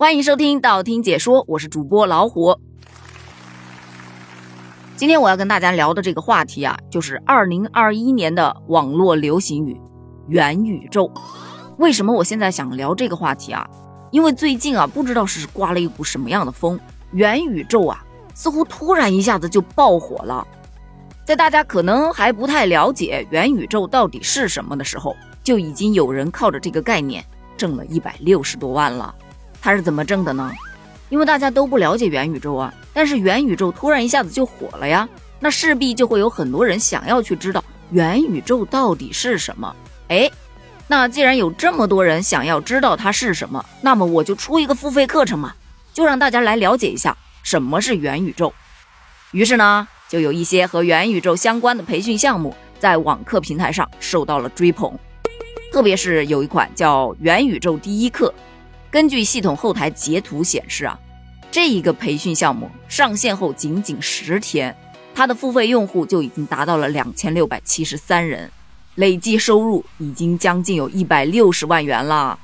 欢迎收听道听解说，我是主播老虎。今天我要跟大家聊的这个话题啊，就是二零二一年的网络流行语“元宇宙”。为什么我现在想聊这个话题啊？因为最近啊，不知道是刮了一股什么样的风，元宇宙啊，似乎突然一下子就爆火了。在大家可能还不太了解元宇宙到底是什么的时候，就已经有人靠着这个概念挣了一百六十多万了。他是怎么挣的呢？因为大家都不了解元宇宙啊，但是元宇宙突然一下子就火了呀，那势必就会有很多人想要去知道元宇宙到底是什么。哎，那既然有这么多人想要知道它是什么，那么我就出一个付费课程嘛，就让大家来了解一下什么是元宇宙。于是呢，就有一些和元宇宙相关的培训项目在网课平台上受到了追捧，特别是有一款叫元宇宙第一课。根据系统后台截图显示啊，这一个培训项目上线后仅仅十天，它的付费用户就已经达到了两千六百七十三人，累计收入已经将近有一百六十万元了。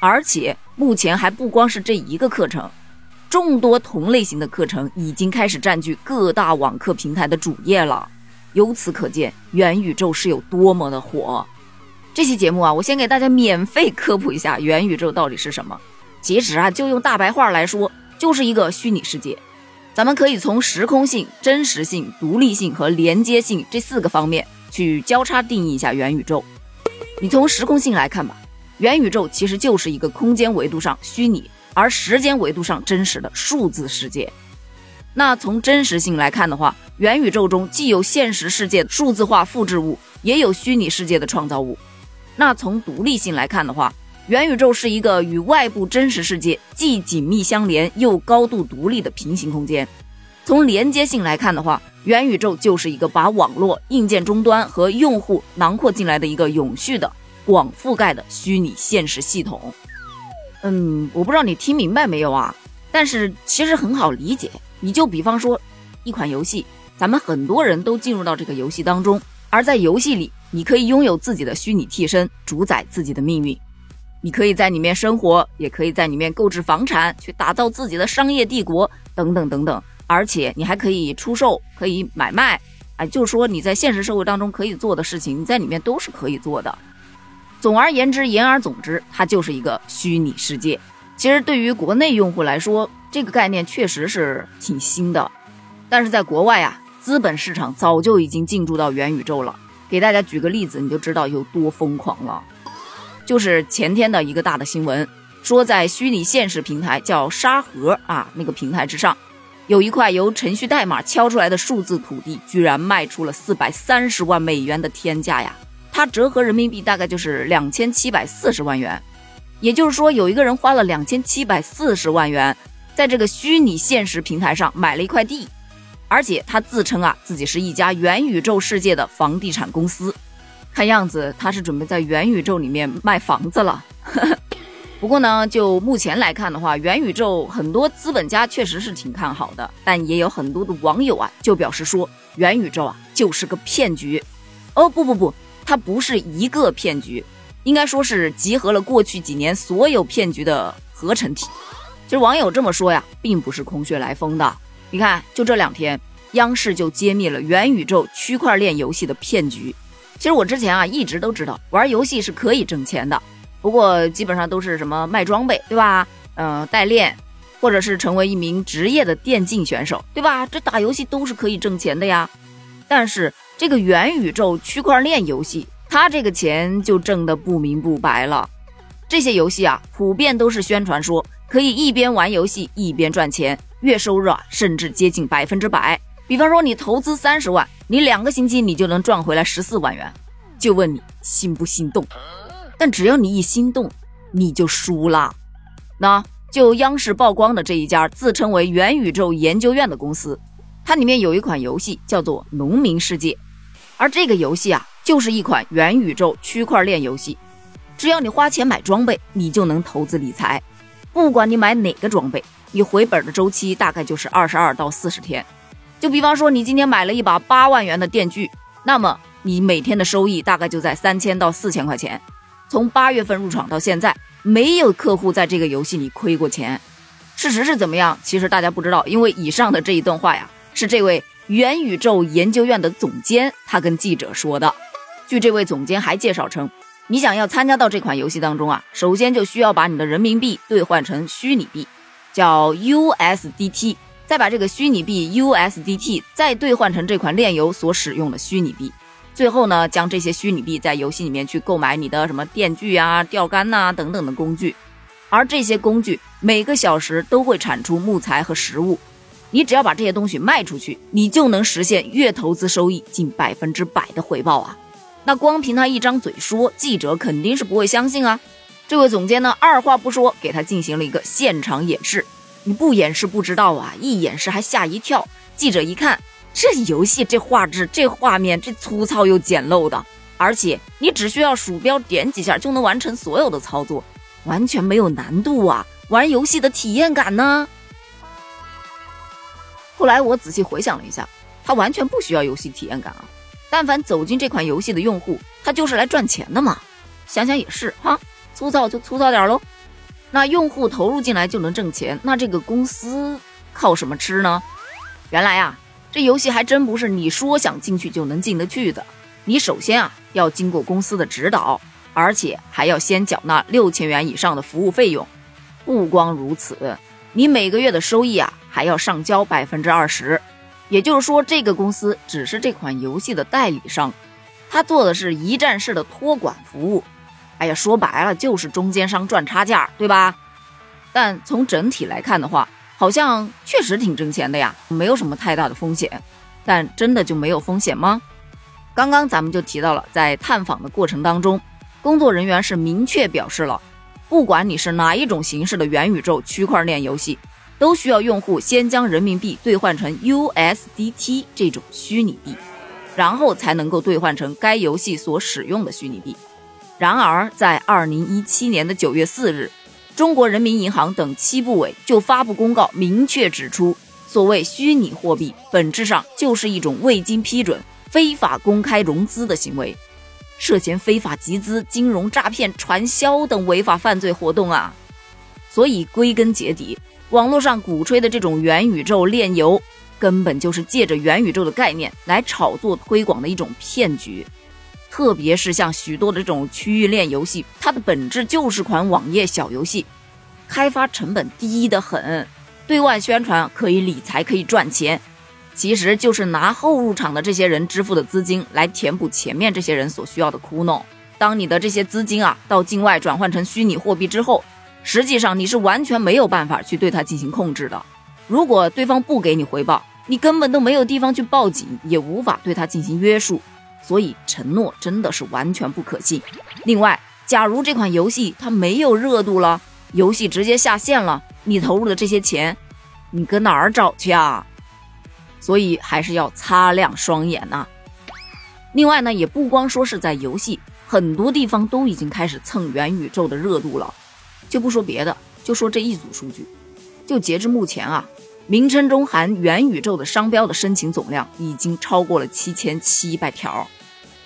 而且目前还不光是这一个课程，众多同类型的课程已经开始占据各大网课平台的主页了。由此可见，元宇宙是有多么的火。这期节目啊，我先给大家免费科普一下元宇宙到底是什么。其实啊，就用大白话来说，就是一个虚拟世界。咱们可以从时空性、真实性、独立性和连接性这四个方面去交叉定义一下元宇宙。你从时空性来看吧，元宇宙其实就是一个空间维度上虚拟而时间维度上真实的数字世界。那从真实性来看的话，元宇宙中既有现实世界数字化复制物，也有虚拟世界的创造物。那从独立性来看的话，元宇宙是一个与外部真实世界既紧密相连又高度独立的平行空间。从连接性来看的话，元宇宙就是一个把网络、硬件终端和用户囊括进来的一个永续的、广覆盖的虚拟现实系统。嗯，我不知道你听明白没有啊？但是其实很好理解。你就比方说，一款游戏，咱们很多人都进入到这个游戏当中，而在游戏里。你可以拥有自己的虚拟替身，主宰自己的命运。你可以在里面生活，也可以在里面购置房产，去打造自己的商业帝国，等等等等。而且你还可以出售，可以买卖。哎，就说你在现实社会当中可以做的事情，你在里面都是可以做的。总而言之，言而总之，它就是一个虚拟世界。其实对于国内用户来说，这个概念确实是挺新的。但是在国外啊，资本市场早就已经进驻到元宇宙了。给大家举个例子，你就知道有多疯狂了。就是前天的一个大的新闻，说在虚拟现实平台叫沙盒啊那个平台之上，有一块由程序代码敲出来的数字土地，居然卖出了四百三十万美元的天价呀！它折合人民币大概就是两千七百四十万元。也就是说，有一个人花了两千七百四十万元，在这个虚拟现实平台上买了一块地。而且他自称啊，自己是一家元宇宙世界的房地产公司，看样子他是准备在元宇宙里面卖房子了。不过呢，就目前来看的话，元宇宙很多资本家确实是挺看好的，但也有很多的网友啊就表示说，元宇宙啊就是个骗局。哦不不不，它不是一个骗局，应该说是集合了过去几年所有骗局的合成体。其实网友这么说呀，并不是空穴来风的。你看，就这两天，央视就揭秘了元宇宙区块链游戏的骗局。其实我之前啊一直都知道，玩游戏是可以挣钱的，不过基本上都是什么卖装备，对吧？嗯，代练，或者是成为一名职业的电竞选手，对吧？这打游戏都是可以挣钱的呀。但是这个元宇宙区块链游戏，它这个钱就挣得不明不白了。这些游戏啊，普遍都是宣传说可以一边玩游戏一边赚钱。月收入啊，甚至接近百分之百。比方说，你投资三十万，你两个星期你就能赚回来十四万元。就问你心不心动？但只要你一心动，你就输了。那就央视曝光的这一家自称为元宇宙研究院的公司，它里面有一款游戏叫做《农民世界》，而这个游戏啊，就是一款元宇宙区块链游戏。只要你花钱买装备，你就能投资理财。不管你买哪个装备。你回本的周期大概就是二十二到四十天，就比方说你今天买了一把八万元的电锯，那么你每天的收益大概就在三千到四千块钱。从八月份入场到现在，没有客户在这个游戏里亏过钱。事实是怎么样？其实大家不知道，因为以上的这一段话呀，是这位元宇宙研究院的总监他跟记者说的。据这位总监还介绍称，你想要参加到这款游戏当中啊，首先就需要把你的人民币兑换成虚拟币，叫 USDT。再把这个虚拟币 USDT 再兑换成这款炼油所使用的虚拟币，最后呢，将这些虚拟币在游戏里面去购买你的什么电锯啊、钓竿呐等等的工具，而这些工具每个小时都会产出木材和食物，你只要把这些东西卖出去，你就能实现月投资收益近百分之百的回报啊！那光凭他一张嘴说，记者肯定是不会相信啊！这位总监呢，二话不说给他进行了一个现场演示。你不演示不知道啊，一演示还吓一跳。记者一看，这游戏这画质、这画面、这粗糙又简陋的，而且你只需要鼠标点几下就能完成所有的操作，完全没有难度啊！玩游戏的体验感呢？后来我仔细回想了一下，他完全不需要游戏体验感啊！但凡走进这款游戏的用户，他就是来赚钱的嘛。想想也是哈，粗糙就粗糙点喽。那用户投入进来就能挣钱，那这个公司靠什么吃呢？原来啊，这游戏还真不是你说想进去就能进得去的。你首先啊要经过公司的指导，而且还要先缴纳六千元以上的服务费用。不光如此，你每个月的收益啊还要上交百分之二十。也就是说，这个公司只是这款游戏的代理商，他做的是一站式的托管服务。哎呀，说白了就是中间商赚差价，对吧？但从整体来看的话，好像确实挺挣钱的呀，没有什么太大的风险。但真的就没有风险吗？刚刚咱们就提到了，在探访的过程当中，工作人员是明确表示了，不管你是哪一种形式的元宇宙区块链游戏，都需要用户先将人民币兑换成 USDT 这种虚拟币，然后才能够兑换成该游戏所使用的虚拟币。然而，在二零一七年的九月四日，中国人民银行等七部委就发布公告，明确指出，所谓虚拟货币本质上就是一种未经批准、非法公开融资的行为，涉嫌非法集资、金融诈骗、传销等违法犯罪活动啊！所以，归根结底，网络上鼓吹的这种元宇宙炼油，根本就是借着元宇宙的概念来炒作推广的一种骗局。特别是像许多的这种区域链游戏，它的本质就是款网页小游戏，开发成本低得很，对外宣传可以理财可以赚钱，其实就是拿后入场的这些人支付的资金来填补前面这些人所需要的窟窿。当你的这些资金啊到境外转换成虚拟货币之后，实际上你是完全没有办法去对它进行控制的。如果对方不给你回报，你根本都没有地方去报警，也无法对他进行约束。所以承诺真的是完全不可信。另外，假如这款游戏它没有热度了，游戏直接下线了，你投入的这些钱，你搁哪儿找去啊？所以还是要擦亮双眼呐。另外呢，也不光说是在游戏，很多地方都已经开始蹭元宇宙的热度了。就不说别的，就说这一组数据，就截至目前啊。名称中含元宇宙的商标的申请总量已经超过了七千七百条，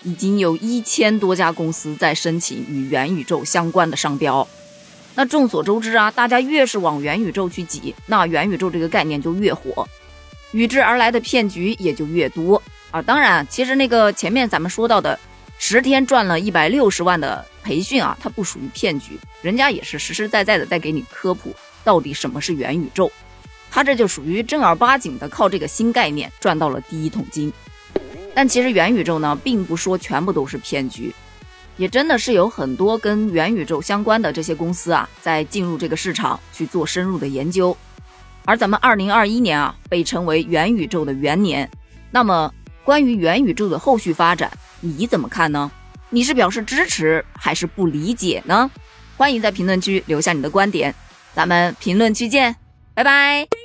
已经有一千多家公司在申请与元宇宙相关的商标。那众所周知啊，大家越是往元宇宙去挤，那元宇宙这个概念就越火，与之而来的骗局也就越多啊。当然，其实那个前面咱们说到的十天赚了一百六十万的培训啊，它不属于骗局，人家也是实实在在的在给你科普到底什么是元宇宙。他这就属于正儿八经的靠这个新概念赚到了第一桶金，但其实元宇宙呢，并不说全部都是骗局，也真的是有很多跟元宇宙相关的这些公司啊，在进入这个市场去做深入的研究。而咱们二零二一年啊，被称为元宇宙的元年，那么关于元宇宙的后续发展，你怎么看呢？你是表示支持还是不理解呢？欢迎在评论区留下你的观点，咱们评论区见，拜拜。